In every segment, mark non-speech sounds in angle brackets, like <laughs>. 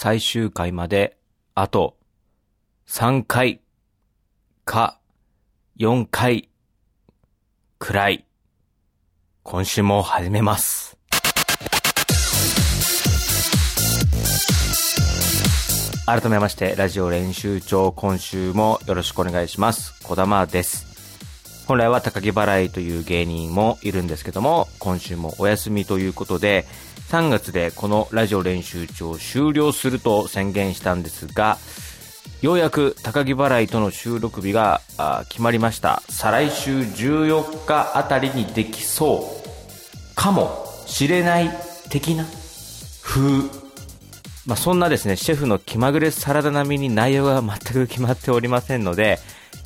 最終回まで、あと、3回、か、4回、くらい、今週も始めます。改めまして、ラジオ練習長、今週もよろしくお願いします。小玉です。本来は高木払いという芸人もいるんですけども、今週もお休みということで、3月でこのラジオ練習長を終了すると宣言したんですが、ようやく高木払いとの収録日が決まりました。再来週14日あたりにできそうかもしれない的な風。まあ、そんなですね、シェフの気まぐれサラダ並みに内容が全く決まっておりませんので、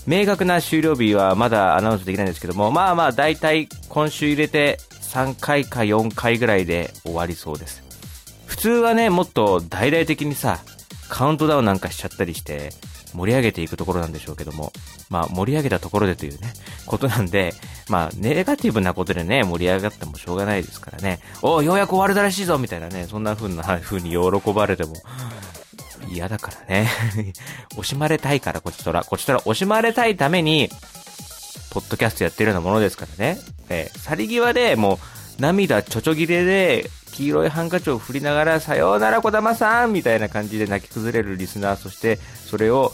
明確な終了日はまだアナウンスできないんですけども、まあまあ大体今週入れて3回か4回ぐらいで終わりそうです。普通はね、もっと大々的にさ、カウントダウンなんかしちゃったりして、盛り上げていくところなんでしょうけども、まあ盛り上げたところでというね、ことなんで、まあネガティブなことでね、盛り上がってもしょうがないですからね、おおようやく終わるだらしいぞみたいなね、そんな風な風に喜ばれても、嫌だからね。<laughs> 惜しまれたいから、こちとら。こちとら惜しまれたいために、ポッドキャストやってるようなものですからね。えー、去り際でもう、涙ちょちょぎれで、黄色いハンカチを振りながら、さようなら小玉さんみたいな感じで泣き崩れるリスナー、そして、それを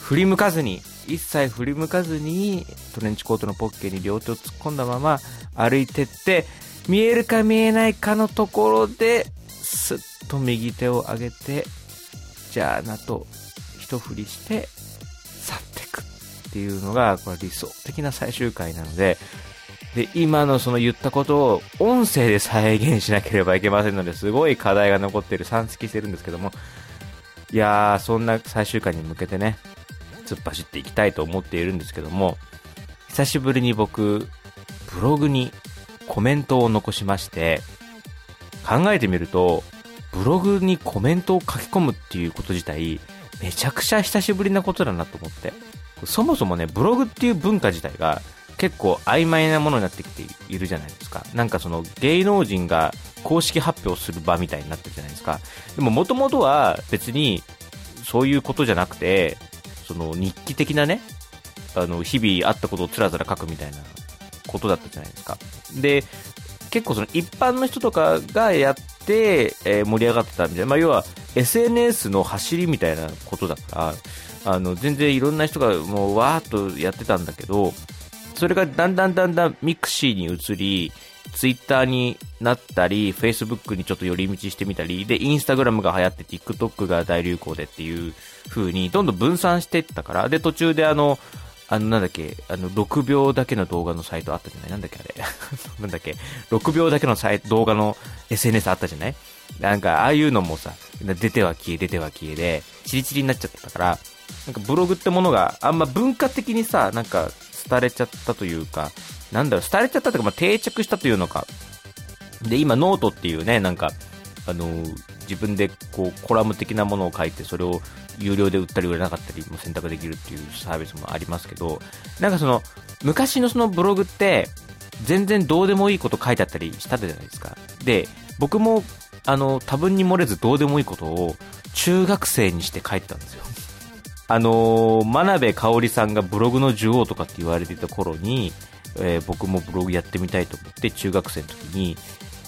振り向かずに、一切振り向かずに、トレンチコートのポッケに両手を突っ込んだまま歩いてって、見えるか見えないかのところで、すっと右手を上げて、じゃあなと一振りして去っていくっていうのがこれ理想的な最終回なのでで今のその言ったことを音声で再現しなければいけませんのですごい課題が残ってる3付きしてるんですけどもいやーそんな最終回に向けてね突っ走っていきたいと思っているんですけども久しぶりに僕ブログにコメントを残しまして考えてみるとブログにコメントを書き込むっていうこと自体、めちゃくちゃ久しぶりなことだなと思って。そもそもね、ブログっていう文化自体が結構曖昧なものになってきているじゃないですか。なんかその芸能人が公式発表する場みたいになってるじゃないですか。でも元々は別にそういうことじゃなくて、その日記的なね、あの、日々あったことをつらつら書くみたいなことだったじゃないですか。で、結構その一般の人とかがやって、えー盛り上がってたみたいな、まあ、要は SNS の走りみたいなことだから、あの、全然いろんな人がもうわーっとやってたんだけど、それがだんだんだんだん mixi に移り、ツイッターになったり、フェイスブックにちょっと寄り道してみたり、で、インスタグラムが流行って、TikTok が大流行でっていう風に、どんどん分散していったから、で、途中であの、あの、なんだっけ、あの、6秒だけの動画のサイトあったじゃない？なんだっけ、あれ。<laughs> なんだっけ、6秒だけのサイト、動画の SNS あったじゃない？なんか、ああいうのもさ、出ては消え、出ては消えで、散り散りになっちゃったから、なんかブログってものがあんま文化的にさ、なんか、廃れちゃったというか、なんだろう、廃れちゃったというか、まあ、定着したというのか。で、今、ノートっていうね、なんか、あのー自分でこう、コラム的なものを書いて、それを有料で売ったり売れなかったりも選択できるっていうサービスもありますけど、なんかその、昔のそのブログって、全然どうでもいいこと書いてあったりしたじゃないですか。で、僕も、あの、多分に漏れずどうでもいいことを中学生にして書いてたんですよ。あの、真鍋かおりさんがブログの女王とかって言われてた頃に、えー僕もブログやってみたいと思って中学生の時に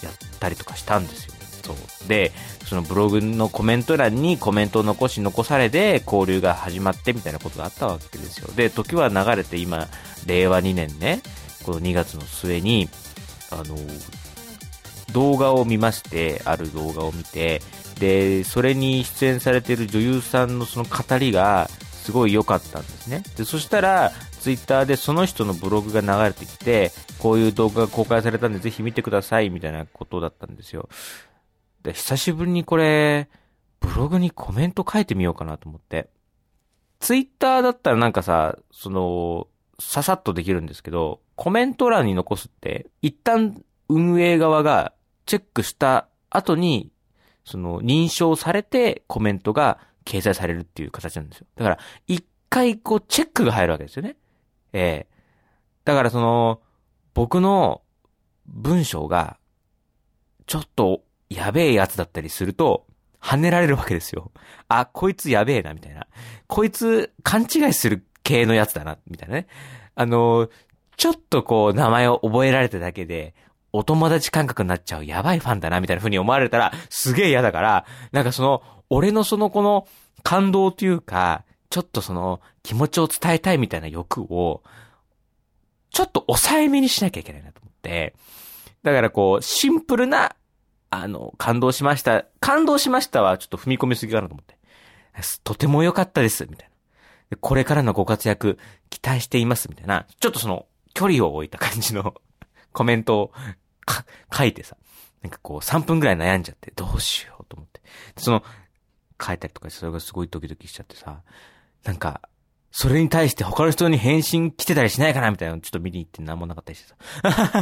やったりとかしたんですよ。そう。で、そのブログのコメント欄にコメントを残し残されで交流が始まってみたいなことがあったわけですよ。で、時は流れて今、令和2年ね、この2月の末に、あの、動画を見まして、ある動画を見て、で、それに出演されている女優さんのその語りがすごい良かったんですね。で、そしたら、ツイッターでその人のブログが流れてきて、こういう動画が公開されたんでぜひ見てくださいみたいなことだったんですよ。で、久しぶりにこれ、ブログにコメント書いてみようかなと思って。ツイッターだったらなんかさ、その、ささっとできるんですけど、コメント欄に残すって、一旦運営側がチェックした後に、その認証されてコメントが掲載されるっていう形なんですよ。だから、一回こうチェックが入るわけですよね。ええだからその、僕の文章が、ちょっとやべえやつだったりすると、跳ねられるわけですよ。あ、こいつやべえな、みたいな。こいつ勘違いする系のやつだな、みたいなね。あの、ちょっとこう、名前を覚えられただけで、お友達感覚になっちゃうやばいファンだな、みたいな風に思われたら、すげえ嫌だから、なんかその、俺のそのこの感動というか、ちょっとその気持ちを伝えたいみたいな欲を、ちょっと抑えめにしなきゃいけないなと思って、だからこう、シンプルな、あの、感動しました。感動しましたはちょっと踏み込みすぎかなと思って。とても良かったです、みたいな。これからのご活躍、期待しています、みたいな。ちょっとその、距離を置いた感じの <laughs> コメントをか書いてさ。なんかこう、3分くらい悩んじゃって、どうしようと思って。その、書いたりとかそれがすごいドキドキしちゃってさ。なんか、それに対して他の人に返信来てたりしないかなみたいなのちょっと見に行って何もなかったりして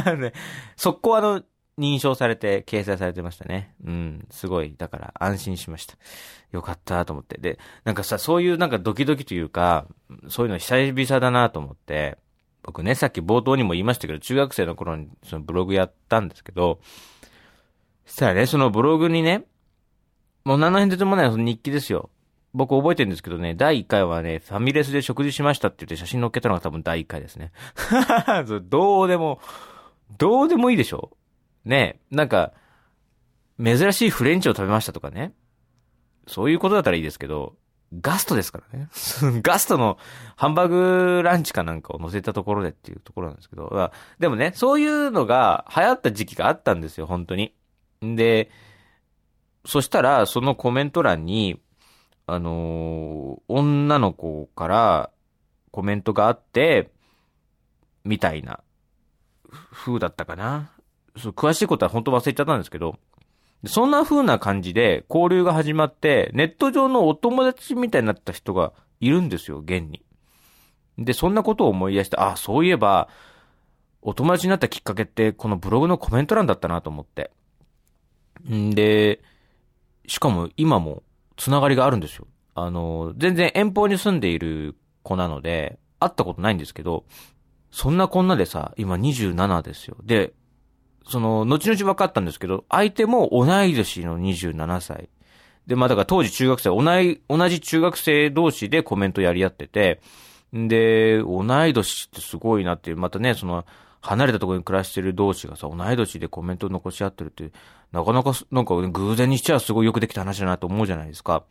さ。<laughs> ね、速攻あの、認証されて掲載されてましたね。うん、すごい。だから安心しました。よかったと思って。で、なんかさ、そういうなんかドキドキというか、そういうの久々だなと思って、僕ね、さっき冒頭にも言いましたけど、中学生の頃にそのブログやったんですけど、そしたらね、そのブログにね、もう何の変哲もないその日記ですよ。僕覚えてるんですけどね、第1回はね、ファミレスで食事しましたって言って写真載っけたのが多分第1回ですね。<laughs> どうでも、どうでもいいでしょ？ねなんか、珍しいフレンチを食べましたとかね。そういうことだったらいいですけど、ガストですからね。<laughs> ガストのハンバーグランチかなんかを乗せたところでっていうところなんですけど、でもね、そういうのが流行った時期があったんですよ、本当に。で、そしたら、そのコメント欄に、あのー、女の子からコメントがあって、みたいな、風だったかな。そう、詳しいことは本当忘れちゃったんですけど、そんな風な感じで交流が始まって、ネット上のお友達みたいになった人がいるんですよ、現に。で、そんなことを思い出して、あ、そういえば、お友達になったきっかけって、このブログのコメント欄だったなと思って。んで、しかも今もつながりがあるんですよ。あの、全然遠方に住んでいる子なので、会ったことないんですけど、そんなこんなでさ、今27ですよ。で、その、後々分かったんですけど、相手も同い年の27歳。で、まあだから当時中学生、同い、同じ中学生同士でコメントやり合ってて、で、同い年ってすごいなっていう、またね、その、離れたところに暮らしてる同士がさ、同い年でコメント残し合ってるって、なかなか、なんか偶然にしちゃすごいよくできた話だなと思うじゃないですか。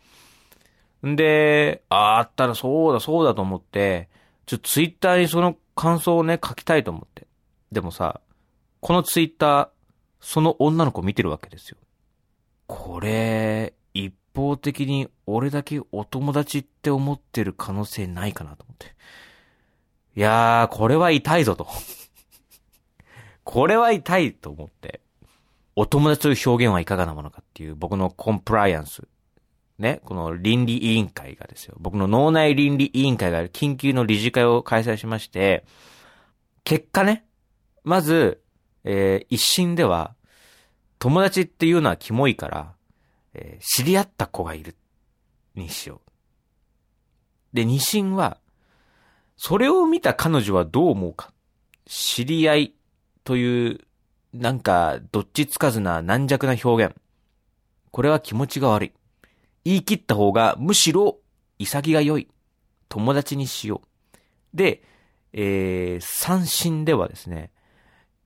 んで、ああったらそうだそうだと思って、ちょっとツイッターにその感想をね、書きたいと思って。でもさ、このツイッター、その女の子見てるわけですよ。これ、一方的に俺だけお友達って思ってる可能性ないかなと思って。いやー、これは痛いぞと。<laughs> これは痛いと思って。お友達という表現はいかがなものかっていう僕のコンプライアンス。ね、この倫理委員会がですよ。僕の脳内倫理委員会が緊急の理事会を開催しまして、結果ね、まず、えー、一審では、友達っていうのはキモいから、えー、知り合った子がいる、にしよう。で、二審は、それを見た彼女はどう思うか。知り合いという、なんか、どっちつかずな軟弱な表現。これは気持ちが悪い。言い切った方がむしろ潔が良い。友達にしよう。で、えー、三振ではですね、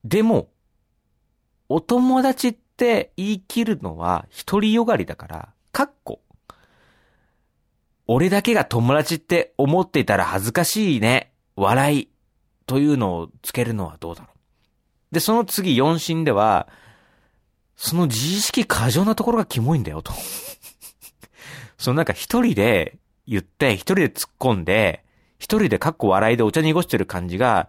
でも、お友達って言い切るのは独りよがりだから、かっこ。俺だけが友達って思っていたら恥ずかしいね。笑い。というのをつけるのはどうだろう。で、その次四審では、その自意識過剰なところがキモいんだよと。<laughs> そのなんか一人で言って、一人で突っ込んで、一人でカッコ笑いでお茶濁してる感じが、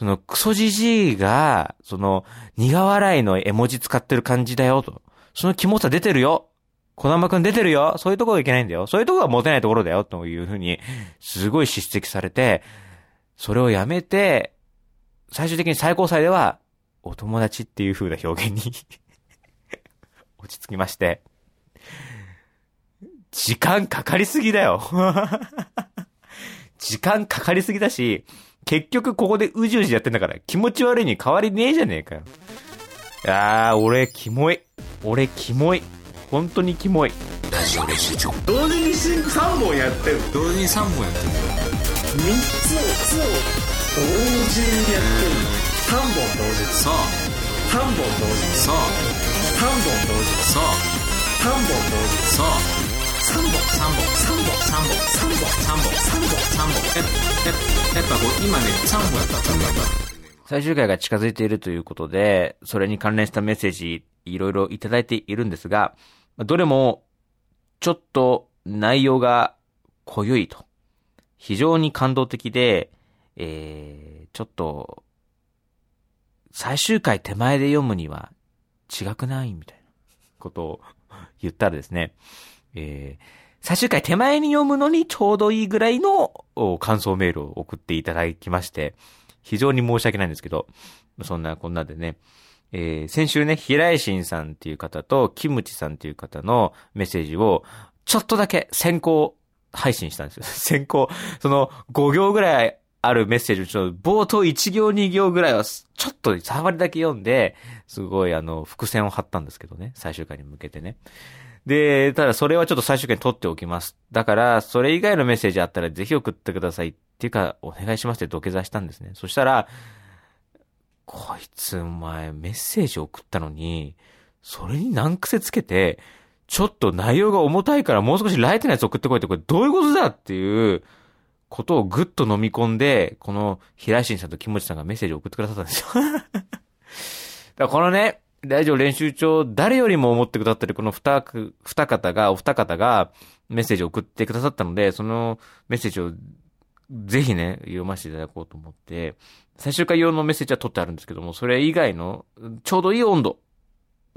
そのクソじじいが、その苦笑いの絵文字使ってる感じだよと。そのキモさ出てるよ。小玉くん出てるよ。そういうとこがいけないんだよ。そういうとこがモテないところだよ。というふうに、すごい叱責されて、それをやめて、最終的に最高裁では、お友達っていう風な表現に <laughs> 落ち着きまして、時間かかりすぎだよ <laughs> 時間かかりすぎだし、結局ここでうじうじやってんだから気持ち悪いに変わりねえじゃねえかよ。いやー、俺、キモい。俺、キモい。本当にキモい。ラジオ練習長同時に3本やってる同時に3本やってる3つを同時にやってる3本同時そう3本同時そう3本同時そう3本。同時そう3本3本3本3本3本3本3本3本やややっぱこう今ね3本やった3本やった最終回が近づいているということで、それに関連したメッセージ、いろいろいただいているんですが、どれも、ちょっと内容が濃ゆいと。非常に感動的で、えー、ちょっと、最終回手前で読むには違くないみたいなことを言ったらですね、えー、最終回手前に読むのにちょうどいいぐらいの感想メールを送っていただきまして、非常に申し訳ないんですけど、そんなこんなでね、えー先週ね、平井新さんっていう方と、キムチさんっていう方のメッセージを、ちょっとだけ先行配信したんですよ。<laughs> 先行、その5行ぐらいあるメッセージをちょっと冒頭1行2行ぐらいはちょっと触りだけ読んで、すごいあの、伏線を張ったんですけどね、最終回に向けてね。で、ただそれはちょっと最終回に取っておきます。だから、それ以外のメッセージあったらぜひ送ってくださいっていうか、お願いしますって土下座したんですね。そしたら、こいつお前メッセージ送ったのに、それに難癖つけて、ちょっと内容が重たいからもう少しライトなやつ送ってこいってこれどういうことだっていうことをぐっと飲み込んで、この平井新さんと木持さんがメッセージを送ってくださったんですよ。<laughs> だこのね、ラジオ練習帳、誰よりも思ってくださってるこの二く、二方が、お二方がメッセージを送ってくださったので、そのメッセージをぜひね、読ませていただこうと思って、最終回用のメッセージは取ってあるんですけども、それ以外の、ちょうどいい温度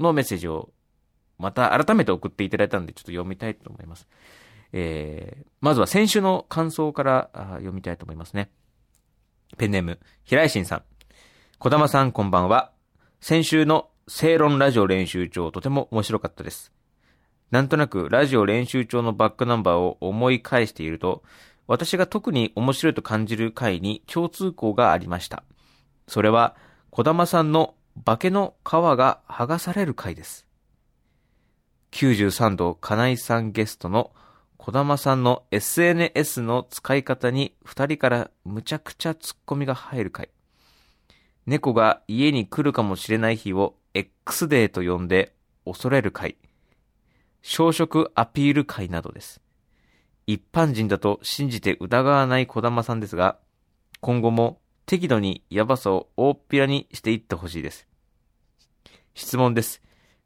のメッセージを、また改めて送っていただいたので、ちょっと読みたいと思います。えー、まずは先週の感想から読みたいと思いますね。ペンネーム、平井新さん。小玉さんこんばんは。先週の正論ラジオ練習帳とても面白かったです。なんとなくラジオ練習帳のバックナンバーを思い返していると、私が特に面白いと感じる回に共通項がありました。それは、小玉さんの化けの皮が剥がされる回です。93度金井さんゲストの小玉さんの SNS の使い方に二人からむちゃくちゃ突っ込みが入る回。猫が家に来るかもしれない日を X デーと呼んで恐れる回。小食アピール会などです。一般人だと信じて疑わない小玉さんですが、今後も適度にヤバさを大っぴらにしていってほしいです。質問です。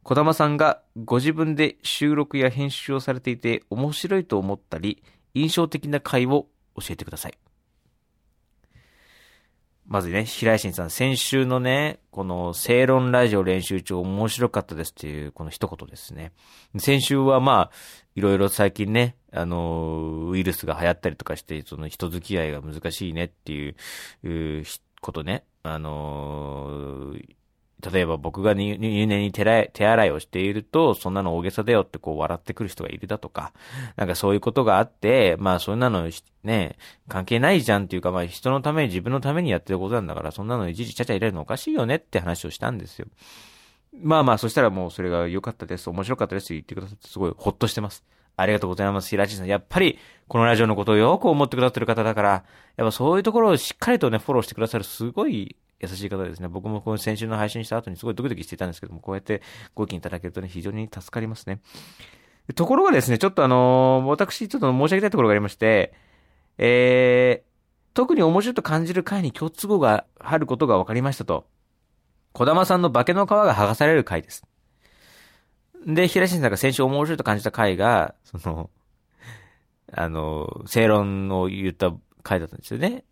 小玉さんがご自分で収録や編集をされていて面白いと思ったり、印象的な回を教えてください。まずね、平井新さん、先週のね、この正論ラジオ練習帳面白かったですっていう、この一言ですね。先週はまあ、いろいろ最近ね、あの、ウイルスが流行ったりとかして、その人付き合いが難しいねっていう、いうことね。あの、例えば僕が入念に手洗い手洗いをしていると、そんなの大げさだよってこう笑ってくる人がいるだとか、なんかそういうことがあって、まあそんなのね、関係ないじゃんっていうか、まあ人のために自分のためにやってることなんだから、そんなのいちいちちゃちゃ入れるのおかしいよねって話をしたんですよ。まあまあ、そしたらもうそれが良かったです、面白かったですって言ってくださってすごいほっとしてます。ありがとうございます、平地さん。やっぱり、このラジオのことをよく思ってくださってる方だから、やっぱそういうところをしっかりとね、フォローしてくださるすごい優しい方ですね。僕もこの先週の配信した後にすごいドキドキしていたんですけども、こうやってご意見いただけるとね、非常に助かりますね。ところがですね、ちょっとあのー私ちょっと申し上げたいところがありまして、えー、特に面白いと感じる回に共通語があることが分かりましたと。小玉さんの化けの皮が剥がされる回です。で、平新さんが先週面白いと感じた回が、その、あの、正論を言った回だったんですよね。っ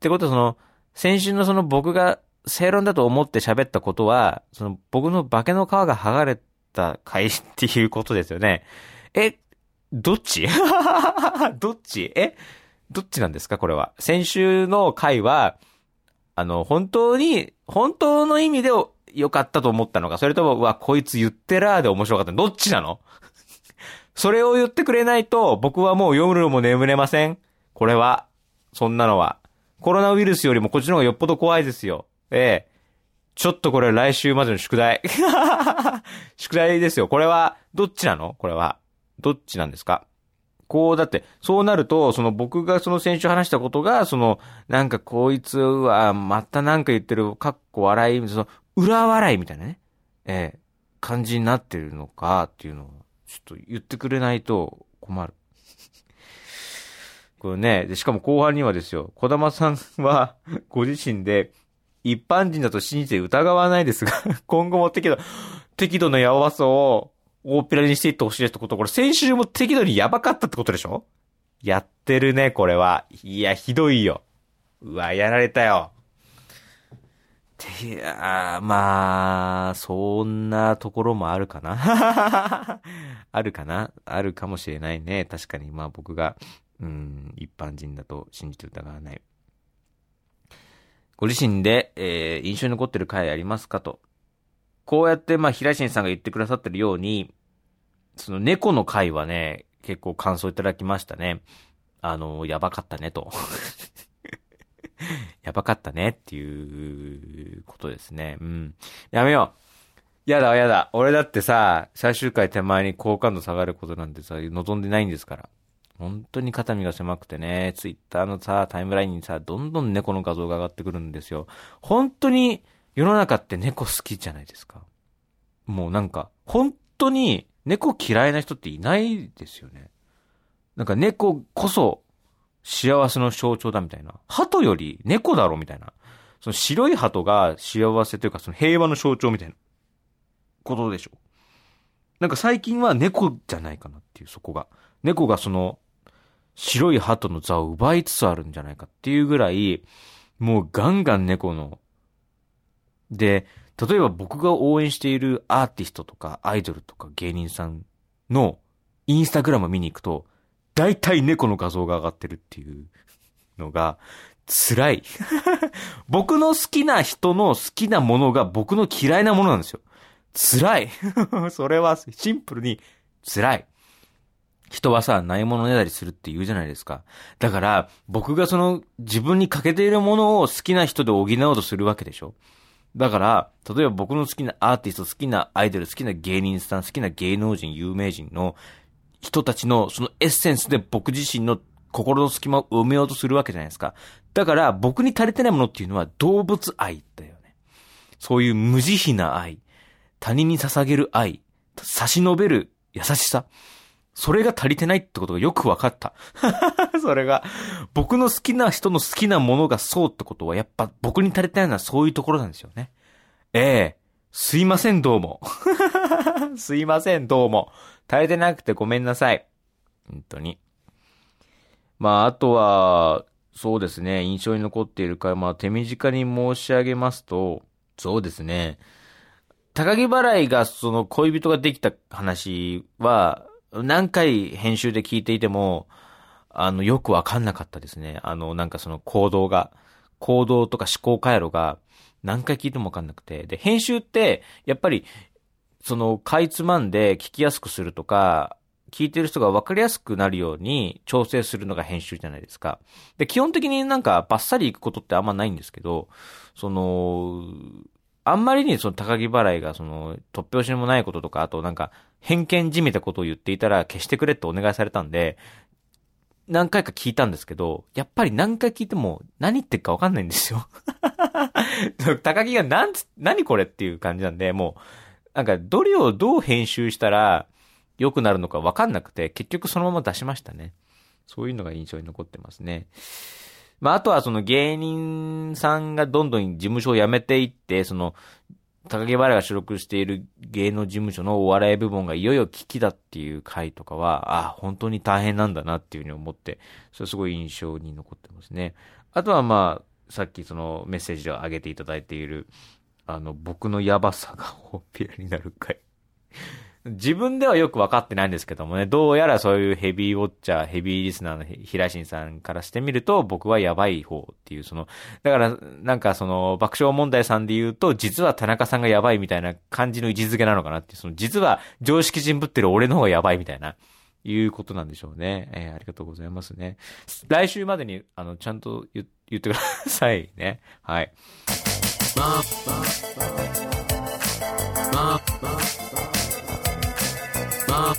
てことはその、先週のその僕が正論だと思って喋ったことは、その僕の化けの皮が剥がれた回っていうことですよね。え、どっち？<laughs> どっち？えどっちなんですかこれは？先週の回は、あの、本当に、本当の意味で良かったと思ったのか、それとも、うわ、こいつ言ってらーで面白かった。どっちなの？<laughs> それを言ってくれないと、僕はもう読むのも眠れません。これは。そんなのは。コロナウイルスよりもこっちの方がよっぽど怖いですよ。ええ。ちょっとこれ来週までの宿題。<laughs> 宿題ですよ。これは、どっちなの？これは。どっちなんですか？こう、だって、そうなると、その僕がその先週話したことが、その、なんかこいつは、またなんか言ってる、かっこ笑い、その、裏笑いみたいなね、ええ感じになってるのかっていうのを、ちょっと言ってくれないと困る。これね、でしかも後半にはですよ、小玉さんは、<laughs> ご自身で、一般人だと信じて疑わないですが、<laughs> 今後も適度、適度なやばさを大っぴらにしていってほしいですってこと、これ先週も適度にやばかったってことでしょ？やってるね、これは。いや、ひどいよ。うわ、やられたよ。て、いやまあ、そんなところもあるかな？<laughs> あるかな？あるかもしれないね。確かに、まあ僕が、うん、一般人だと信じて疑わない。ご自身で、えー印象に残ってる回ありますかと。こうやって、まあ、平新さんが言ってくださってるように、その猫の回はね、結構感想いただきましたね。あの、やばかったねと。<laughs> やばかったねっていうことですね。うん。やめよう。やだやだ。俺だってさ、最終回手前に好感度下がることなんてさ、望んでないんですから。本当に肩身が狭くてね、ツイッターのさ、タイムラインにさ、どんどん猫の画像が上がってくるんですよ。本当に世の中って猫好きじゃないですか。もうなんか、本当に猫嫌いな人っていないですよね。なんか猫こそ幸せの象徴だみたいな。鳩より猫だろみたいな。その白い鳩が幸せというかその平和の象徴みたいなことでしょ。なんか最近は猫じゃないかなっていう、そこが。猫がその白い鳩の座を奪いつつあるんじゃないかっていうぐらい、もうガンガン猫の。で、例えば僕が応援しているアーティストとかアイドルとか芸人さんのインスタグラム見に行くと、大体猫の画像が上がってるっていうのが辛い。<laughs> 僕の好きな人の好きなものが僕の嫌いなものなんですよ。辛い。<laughs> それはシンプルに辛い。人はさ、ないものねだりするって言うじゃないですか。だから、僕がその自分に欠けているものを好きな人で補おうとするわけでしょ。だから、例えば僕の好きなアーティスト、好きなアイドル、好きな芸人さん、好きな芸能人、有名人の人たちのそのエッセンスで僕自身の心の隙間を埋めようとするわけじゃないですか。だから、僕に足りてないものっていうのは動物愛だよね。そういう無慈悲な愛、他人に捧げる愛、差し伸べる優しさ。それが足りてないってことがよく分かった。<laughs> それが、僕の好きな人の好きなものがそうってことは、やっぱ僕に足りてないのはそういうところなんですよね。ええすいません、どうも。<laughs> すいません、どうも。足りてなくてごめんなさい。本当に。まあ、あとは、そうですね、印象に残っているか、まあ、手短に申し上げますと、そうですね、高木払いがその恋人ができた話は、何回編集で聞いていても、あの、よくわかんなかったですね。あの、なんかその行動が、行動とか思考回路が何回聞いてもわかんなくて。で、編集って、やっぱり、その、かいつまんで聞きやすくするとか、聞いてる人が分かりやすくなるように調整するのが編集じゃないですか。で、基本的になんかバッサリいくことってあんまないんですけど、その、あんまりにその高木払いがその突拍子もないこととか、あとなんか偏見じめたことを言っていたら消してくれってお願いされたんで、何回か聞いたんですけど、やっぱり何回聞いても何言ってるかわかんないんですよ。<laughs> 高木がなんつ、何これっていう感じなんで、もう、なんかどれをどう編集したら良くなるのかわかんなくて、結局そのまま出しましたね。そういうのが印象に残ってますね。まあ、あとはその芸人さんがどんどん事務所を辞めていって、その、高木原が所属している芸能事務所のお笑い部門がいよいよ危機だっていう回とかは、あ、あ本当に大変なんだなっていうふうに思って、それすごい印象に残ってますね。あとはまあ、さっきそのメッセージを上げていただいている、あの、僕のやばさがほっぴらになる回。自分ではよく分かってないんですけどもね、どうやらそういうヘビーウォッチャー、ヘビーリスナーの平新さんからしてみると、僕はやばい方っていう、その、だから、なんかその、爆笑問題さんで言うと、実は田中さんがやばいみたいな感じの位置づけなのかなっていう、その、実は常識人ぶってる俺の方がやばいみたいな、いうことなんでしょうね。えー、ありがとうございますね。来週までに、あの、ちゃんと言言ってくださいね。はい。あ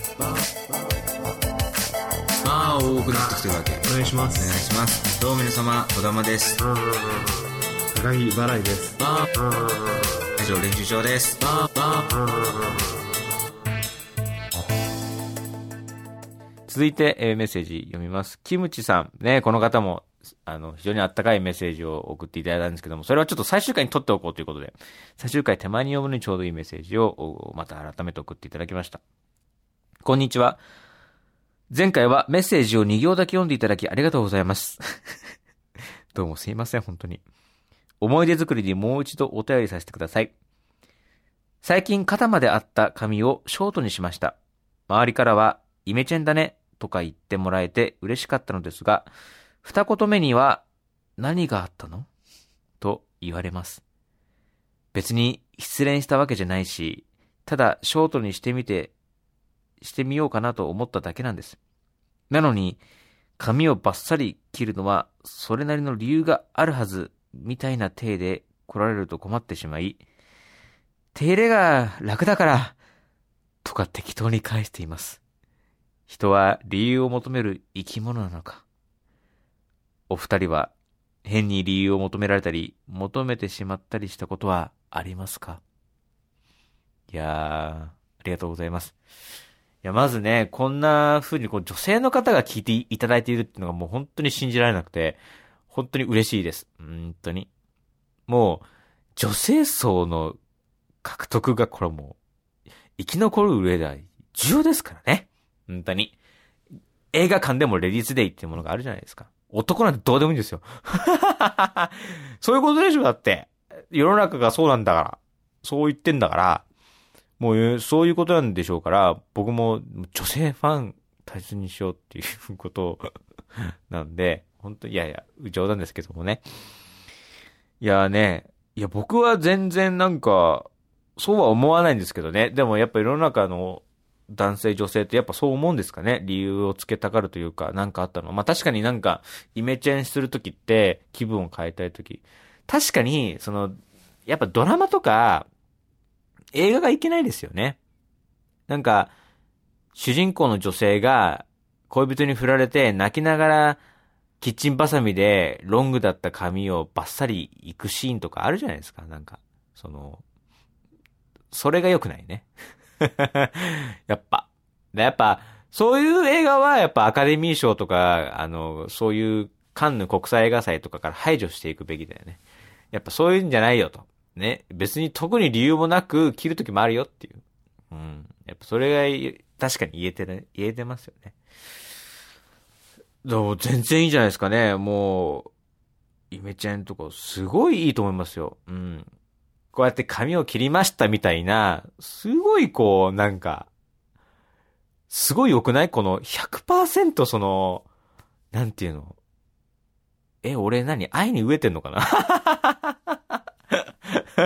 あ、多くなってきてるわけ。お願いしまお願いす。します。どうも皆様、小玉です。高木払いです。ラジオ練習場です。続いて、えーメッセージ読みます。キムチさん。ね、この方も、あの、非常にあったかいメッセージを送っていただいたんですけども、それはちょっと最終回に取っておこうということで、最終回手前に読むのにちょうどいいメッセージを、おまた改めて送っていただきました。こんにちは。前回はメッセージを2行だけ読んでいただきありがとうございます。<laughs> どうもすいません、本当に。思い出作りにもう一度お便りさせてください。最近肩まであった髪をショートにしました。周りからは、イメチェンだね、とか言ってもらえて嬉しかったのですが、二言目には、何があったの？と言われます。別に失恋したわけじゃないし、ただショートにしてみて、してみようかなと思っただけなんです。なのに、髪をバッサリ切るのは、それなりの理由があるはず、みたいな体で来られると困ってしまい、手入れが楽だから、とか適当に返しています。人は理由を求める生き物なのか。お二人は変に理由を求められたり、求めてしまったりしたことはありますか？いやー、ありがとうございます。いや、まずね、こんな風にこう女性の方が聞いていただいているっていうのがもう本当に信じられなくて、本当に嬉しいです。本当に。もう、女性層の獲得がこれもう、生き残る上では重要ですからね。本当に。映画館でもレディースデイっていうものがあるじゃないですか。男なんてどうでもいいんですよ。<laughs> そういうことでしょだって。世の中がそうなんだから。そう言ってんだから。もう、そういうことなんでしょうから、僕も女性ファン大切にしようっていうこと <laughs> なんで、本当いやいや、冗談ですけどもね。いやね、いや僕は全然なんか、そうは思わないんですけどね。でもやっぱ世の中の男性女性ってやっぱそう思うんですかね理由をつけたがるというか、なんかあったの。まあ確かになんか、イメチェンするときって気分を変えたいとき。確かに、その、やっぱドラマとか、映画がいけないですよね。なんか、主人公の女性が恋人に振られて泣きながらキッチンバサミでロングだった髪をバッサリ行くシーンとかあるじゃないですか。なんか、その、それが良くないね。<laughs> やっぱ。やっぱ、そういう映画はやっぱアカデミー賞とか、あの、そういうカンヌ国際映画祭とかから排除していくべきだよね。やっぱそういうんじゃないよと。ね。別に特に理由もなく切るときもあるよっていう。うん。やっぱそれが確かに言えてね、言えてますよね。でも全然いいんじゃないですかね。もう、イメチェンとかすごいいいと思いますよ。うん。こうやって髪を切りましたみたいな、すごいこう、なんか、すごい良くない？この100%その、なんていうの？え、俺何？愛に飢えてんのかな？<laughs>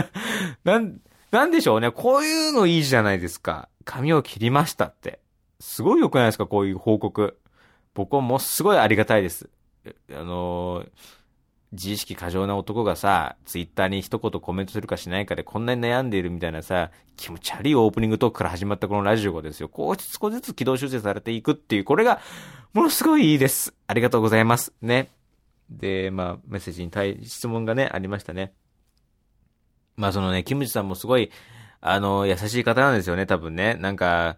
<laughs> なん、なんでしょうね。こういうのいいじゃないですか。髪を切りましたって。すごい良くないですかこういう報告。僕はもうすごいありがたいです。あのー自意識過剰な男がさ、ツイッターに一言コメントするかしないかでこんなに悩んでいるみたいなさ、気持ち悪いオープニングトークから始まったこのラジオがですよ、こう少しずつ軌道修正されていくっていう、これが、ものすごいいいです。ありがとうございます。ね。で、まあ、メッセージに対、質問がね、ありましたね。まあそのね、キムチさんもすごい、あの、優しい方なんですよね、多分ね。なんか、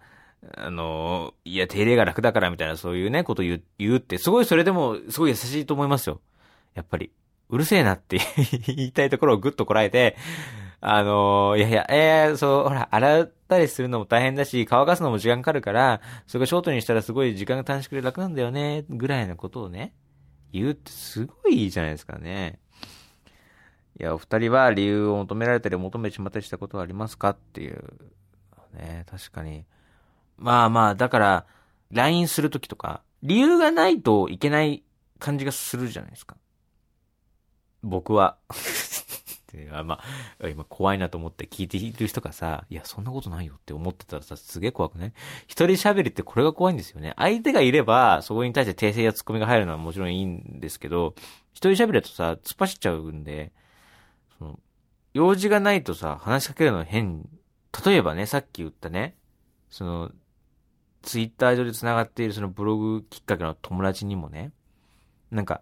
あの、いや、手入れが楽だからみたいな、そういうね、こと言う、言うって、すごいそれでも、すごい優しいと思いますよ。やっぱり。うるせえなって <laughs> 言いたいところをぐっとこらえて、あの、いやいや、えー、そう、ほら、洗ったりするのも大変だし、乾かすのも時間かかるから、それがショートにしたらすごい時間が短縮で楽なんだよね、ぐらいのことをね、言うってすごいいいじゃないですかね。いや、お二人は理由を求められたり求めてしまったりしたことはありますか？っていう。ね、確かに。まあまあ、だから、LINE するときとか、理由がないといけない感じがするじゃないですか。僕は。<laughs> いやまあ、今怖いなと思って聞いている人がさ、いや、そんなことないよって思ってたらさ、すげえ怖くない？一人喋りってこれが怖いんですよね。相手がいれば、そこに対して訂正やツッコミが入るのはもちろんいいんですけど、一人喋りだとさ、突っ走っちゃうんで、その、用事がないとさ、話しかけるの変。例えばね、さっき言ったね、その、ツイッター上で繋がっているそのブログきっかけの友達にもね、なんか、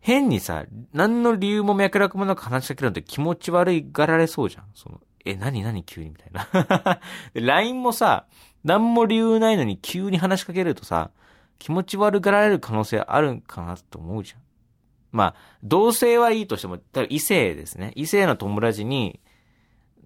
変にさ、何の理由も脈絡もなく話しかけるのって気持ち悪いがられそうじゃん。その、え、何何急にみたいな。<laughs> で LINE もさ、何も理由ないのに急に話しかけるとさ、気持ち悪がられる可能性あるんかなと思うじゃん。まあ、同性はいいとしても、多分異性ですね。異性の友達に、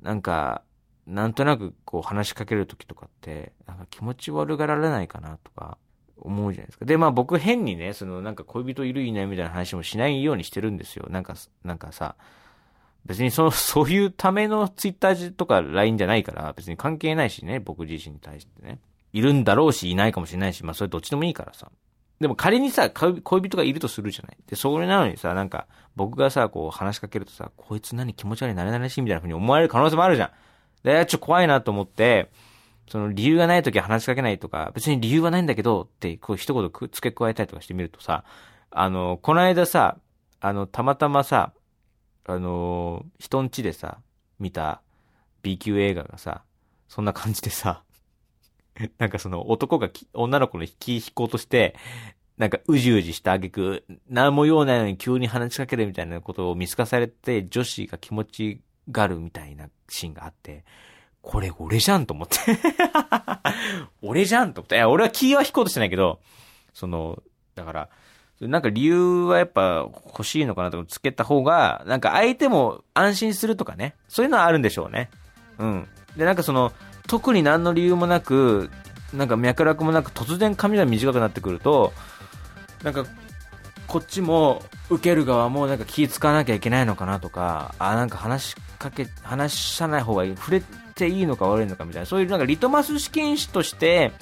なんか、なんとなくこう話しかけるときとかって、なんか気持ち悪がられないかなとか思うじゃないですか。で、まあ僕変にね、そのなんか恋人いるいないみたいな話もしないようにしてるんですよ。なんか、なんかさ、別にその、<laughs> そういうためのツイッターとか LINE じゃないから、別に関係ないしね、僕自身に対してね。いるんだろうし、いないかもしれないし、まあそれどっちでもいいからさ。でも仮にさ、恋人がいるとするじゃない？で、それなのにさ、なんか、僕がさ、こう話しかけるとさ、こいつ何気持ち悪い、なれなれしいみたいな風に思われる可能性もあるじゃん。で、ちょっと怖いなと思って、その理由がないときは話しかけないとか、別に理由はないんだけど、って、こう一言く付け加えたりとかしてみるとさ、あの、この間さ、あの、たまたまさ、あの、人ん家でさ、見た B 級映画がさ、そんな感じでさ、<laughs> なんかその男が女の子の引き引こうとして、なんかうじうじした挙句、何も用ないのに急に話しかけるみたいなことを見透かされて、女子が気持ちがるみたいなシーンがあって、これ俺じゃんと思って。<laughs> 俺じゃんと思って。いや、俺は気は引こうとしてないけど、その、だから、なんか理由はやっぱ欲しいのかなとつけた方が、なんか相手も安心するとかね。そういうのはあるんでしょうね。うん。で、なんかその、特に何の理由もなく、なんか脈絡もなく突然髪が短くなってくると、なんか、こっちも、受ける側もなんか気使わなきゃいけないのかなとか、あ、なんか話しかけ、話さない方がいい、触れていいのか悪いのかみたいな、そういうなんかリトマス試験紙として、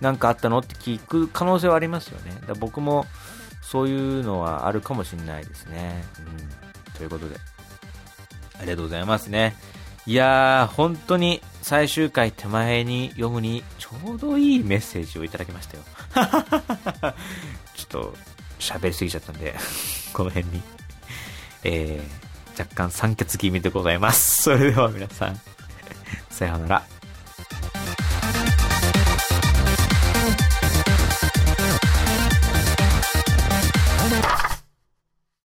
なんかあったのって聞く可能性はありますよね。だ僕も、そういうのはあるかもしれないですね。うん。ということで、ありがとうございますね。いやー、本当に最終回手前に読むにちょうどいいメッセージをいただきましたよ。<laughs> ちょっと喋りすぎちゃったんで、<laughs> この辺に、えー、若干酸欠気味でございます。それでは皆さん、さようなら。